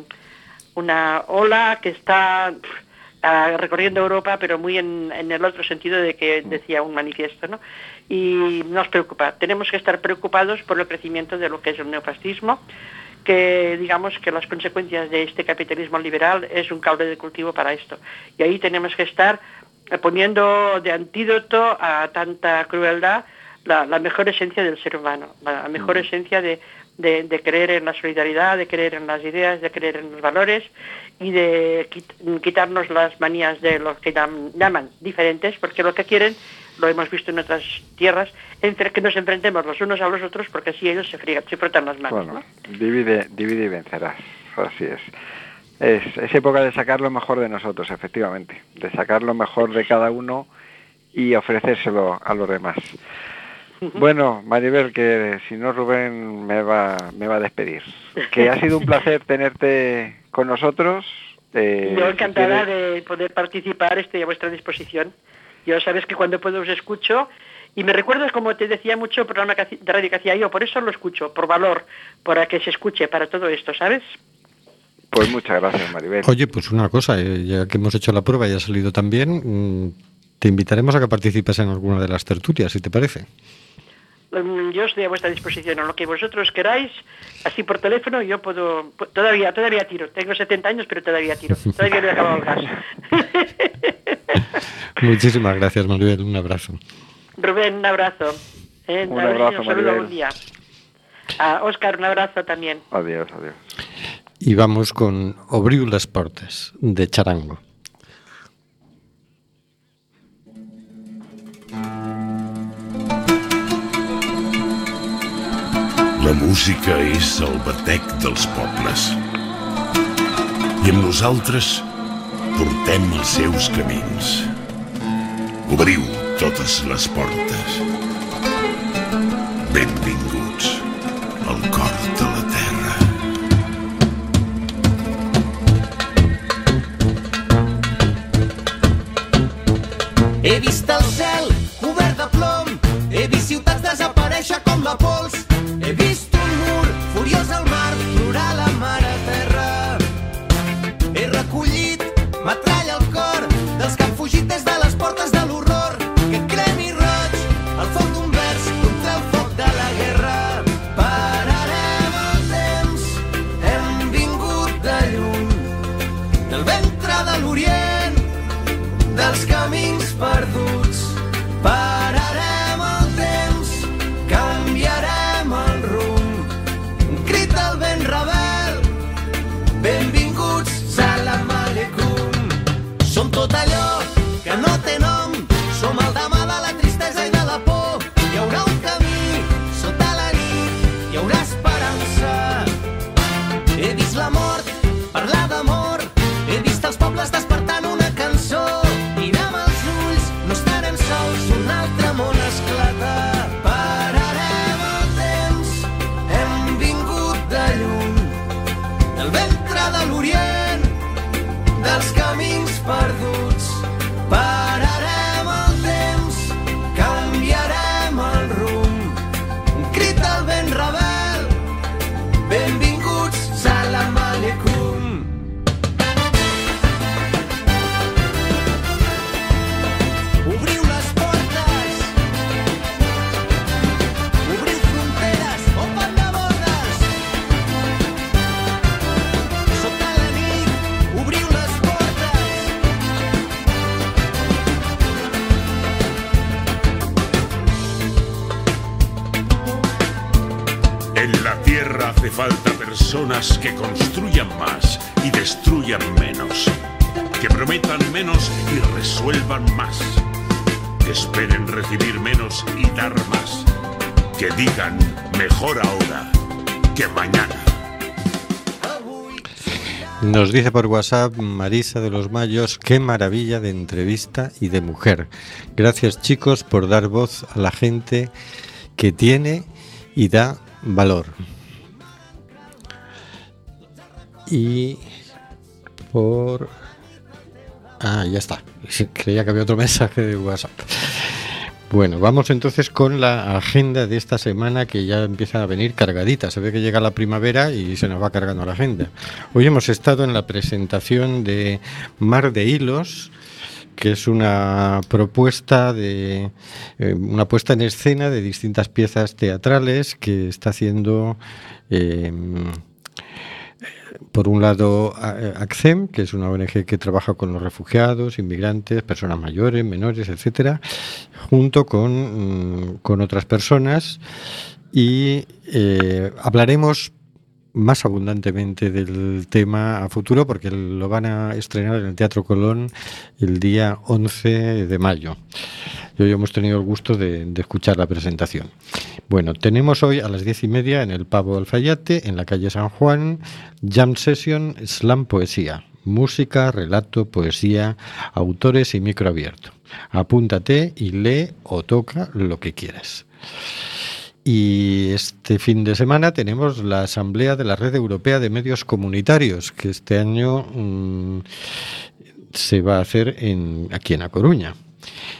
una ola que está ah, recorriendo Europa, pero muy en, el otro sentido de que decía un manifiesto, ¿no? Y nos preocupa. Tenemos que estar preocupados por el crecimiento de lo que es el neofascismo, que digamos que las consecuencias de este capitalismo liberal es un caldo de cultivo para esto. Y ahí tenemos que estar poniendo de antídoto a tanta crueldad la, la mejor esencia del ser humano, la mejor esencia de, de- de creer en la solidaridad, de creer en las ideas, de creer en los valores y de quit- quitarnos las manías de los que llam- llaman diferentes, porque lo que quieren, lo hemos visto en otras tierras, entre que nos enfrentemos los unos a los otros, porque así ellos se friegan, se frotan las manos. Bueno, ¿no? divide, divide y vencerás. Así es. Es. Es época de sacar lo mejor de nosotros, efectivamente. De sacar lo mejor de cada uno y ofrecérselo a los demás. Bueno, Maribel, que si no Rubén me va, me va a despedir. Que ha sido un placer tenerte con nosotros. Eh, Yo encantada de poder participar, estoy a vuestra disposición. Yo sabes que cuando puedo os escucho y me recuerdas, como te decía, mucho el programa de radio que hacía yo, por eso lo escucho, por valor, para que se escuche, para todo esto, ¿sabes? Pues muchas gracias, Maribel. Oye, pues una cosa, eh, ya que hemos hecho la prueba y ha salido tan bien, mm, te invitaremos a que participes en alguna de las tertulias, si te parece. Mm, Yo estoy a vuestra disposición, en lo que vosotros queráis, así por teléfono, yo puedo, pu- todavía, todavía tiro. Tengo 70 años, pero todavía tiro. Todavía no he acabado el gas. Muchísimas gracias, Manuel. Un abrazo. Rubén, un abrazo. ¿eh? Un abrazo, nos saludo Maribel. un día. A Óscar, un abrazo también. Adiós, adiós. Y vamos con Obriu les portes, de Charango. La música és el batec dels pobles. I amb nosaltres portem els seus camins. Obriu totes les portes. Que construyan más y destruyan menos. Que prometan menos y resuelvan más. Que esperen recibir menos y dar más. Que digan mejor ahora que mañana. Nos dice por WhatsApp Marisa de los Mayos, qué maravilla de entrevista y de mujer. Gracias chicos por dar voz a la gente que tiene y da valor. Y por... Ah, ya está. Creía que había otro mensaje de WhatsApp. Bueno, vamos entonces con la agenda de esta semana que ya empieza a venir cargadita. Se ve que llega la primavera y se nos va cargando la agenda. Hoy hemos estado en la presentación de Mar de Hilos, que es una propuesta de eh, una puesta en escena de distintas piezas teatrales que está haciendo eh, por un lado ACCEM, que es una ONG que trabaja con los refugiados, inmigrantes, personas mayores, menores, etcétera, junto con, mm, con otras personas y eh, hablaremos más abundantemente del tema a futuro porque lo van a estrenar en el Teatro Colón el día 11 de mayo. Y hoy hemos tenido el gusto de, escuchar la presentación. Bueno, tenemos hoy a las diez y media en el Pavo Alfayate, en la calle San Juan, Jam Session Slam Poesía. Música, relato, poesía, autores y micro abierto. Apúntate y lee o toca lo que quieras. Y este fin de semana tenemos la Asamblea de la Red Europea de Medios Comunitarios, que este año mmm, se va a hacer en, aquí en A Coruña.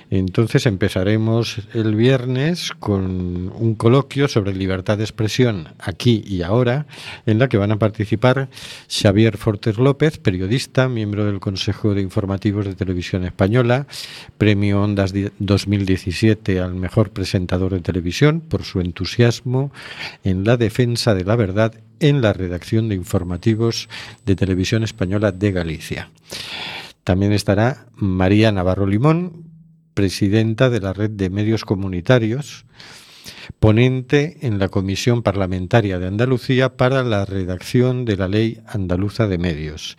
Entonces empezaremos el viernes con un coloquio sobre libertad de expresión aquí y ahora, en la que van a participar Xavier Fortes López, periodista, miembro del Consejo de Informativos de Televisión Española, premio Ondas 2017 al mejor presentador de televisión por su entusiasmo en la defensa de la verdad en la redacción de informativos de Televisión Española de Galicia. También estará María Navarro Limón, presidenta de la Red de Medios Comunitarios, ponente en la Comisión Parlamentaria de Andalucía para la redacción de la Ley Andaluza de Medios.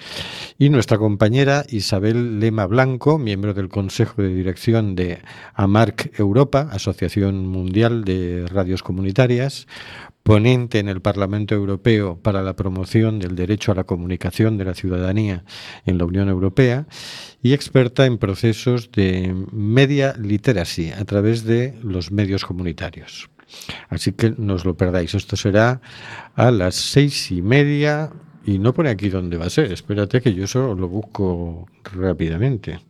Y nuestra compañera Isabel Lema Blanco, miembro del Consejo de Dirección de AMARC Europa, Asociación Mundial de Radios Comunitarias, ponente en el Parlamento Europeo para la promoción del derecho a la comunicación de la ciudadanía en la Unión Europea y experta en procesos de media literacy a través de los medios comunitarios. Así que no os lo perdáis. Esto será a las seis y media y no pone aquí dónde va a ser. Espérate que yo eso lo busco rápidamente.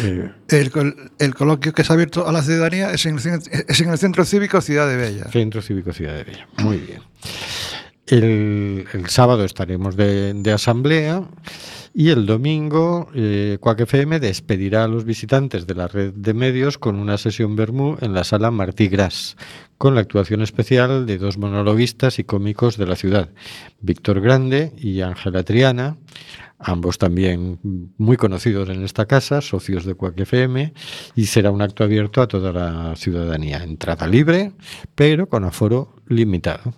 Eh, el, el, coloquio que se ha abierto a la ciudadanía es en, el, es en el Centro Cívico Ciudad de Bella. Centro Cívico Ciudad de Bella, muy bien. El, el sábado estaremos de, de, asamblea y el domingo eh, Cuac FM despedirá a los visitantes de la red de medios con una sesión Bermú en la sala Martí Gras, con la actuación especial de dos monologuistas y cómicos de la ciudad, Víctor Grande y Ángela Triana, ambos también muy conocidos en esta casa, socios de Cuac FM, y será un acto abierto a toda la ciudadanía. Entrada libre, pero con aforo limitado.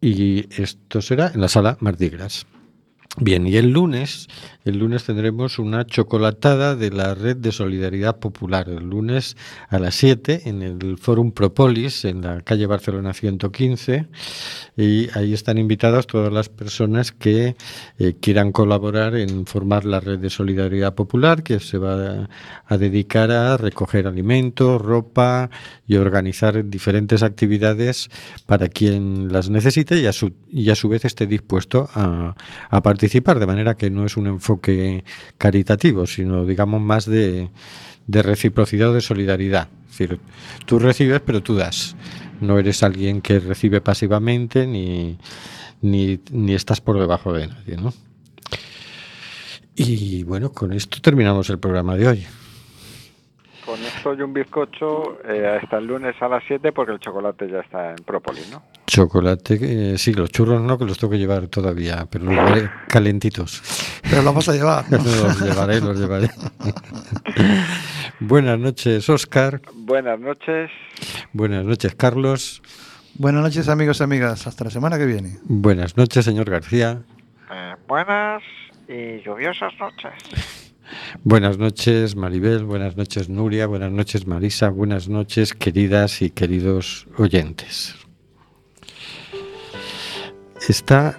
Y esto será en la sala Martí Gras. Bien, y el lunes, el lunes tendremos una chocolatada de la Red de Solidaridad Popular, el lunes a las 7 en el Fórum Propolis, en la calle Barcelona 115, y ahí están invitadas todas las personas que eh, quieran colaborar en formar la Red de Solidaridad Popular, que se va a, dedicar a recoger alimentos, ropa y organizar diferentes actividades para quien las necesite y a su, y a su vez esté dispuesto a, a participar, de manera que no es un enfoque caritativo, sino digamos más de, de reciprocidad o de solidaridad. Es decir, tú recibes pero tú das. No eres alguien que recibe pasivamente ni, ni, ni estás por debajo de nadie, ¿no? Y bueno, con esto terminamos el programa de hoy. Con esto y un bizcocho eh, hasta el lunes a las 7 porque el chocolate ya está en Própolis, ¿no? Chocolate, eh, sí, los churros no, que los tengo que llevar todavía, pero los calentitos. Pero los vamos a llevar. ¿no? los llevaré, los llevaré. Buenas noches, Oscar. Buenas noches. Buenas noches, Carlos. Buenas noches, amigos y amigas. Hasta la semana que viene. Buenas noches, señor García. Eh, buenas y lluviosas noches. Buenas noches, Maribel. Buenas noches, Nuria. Buenas noches, Marisa. Buenas noches, queridas y queridos oyentes. Está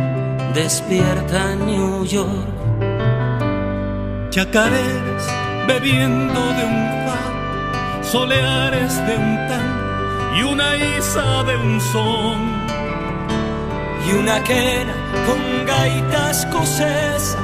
despierta New York. Chacareras bebiendo de un far, soleares de un tan y una isa de un son. Y una quena con gaitas escocesa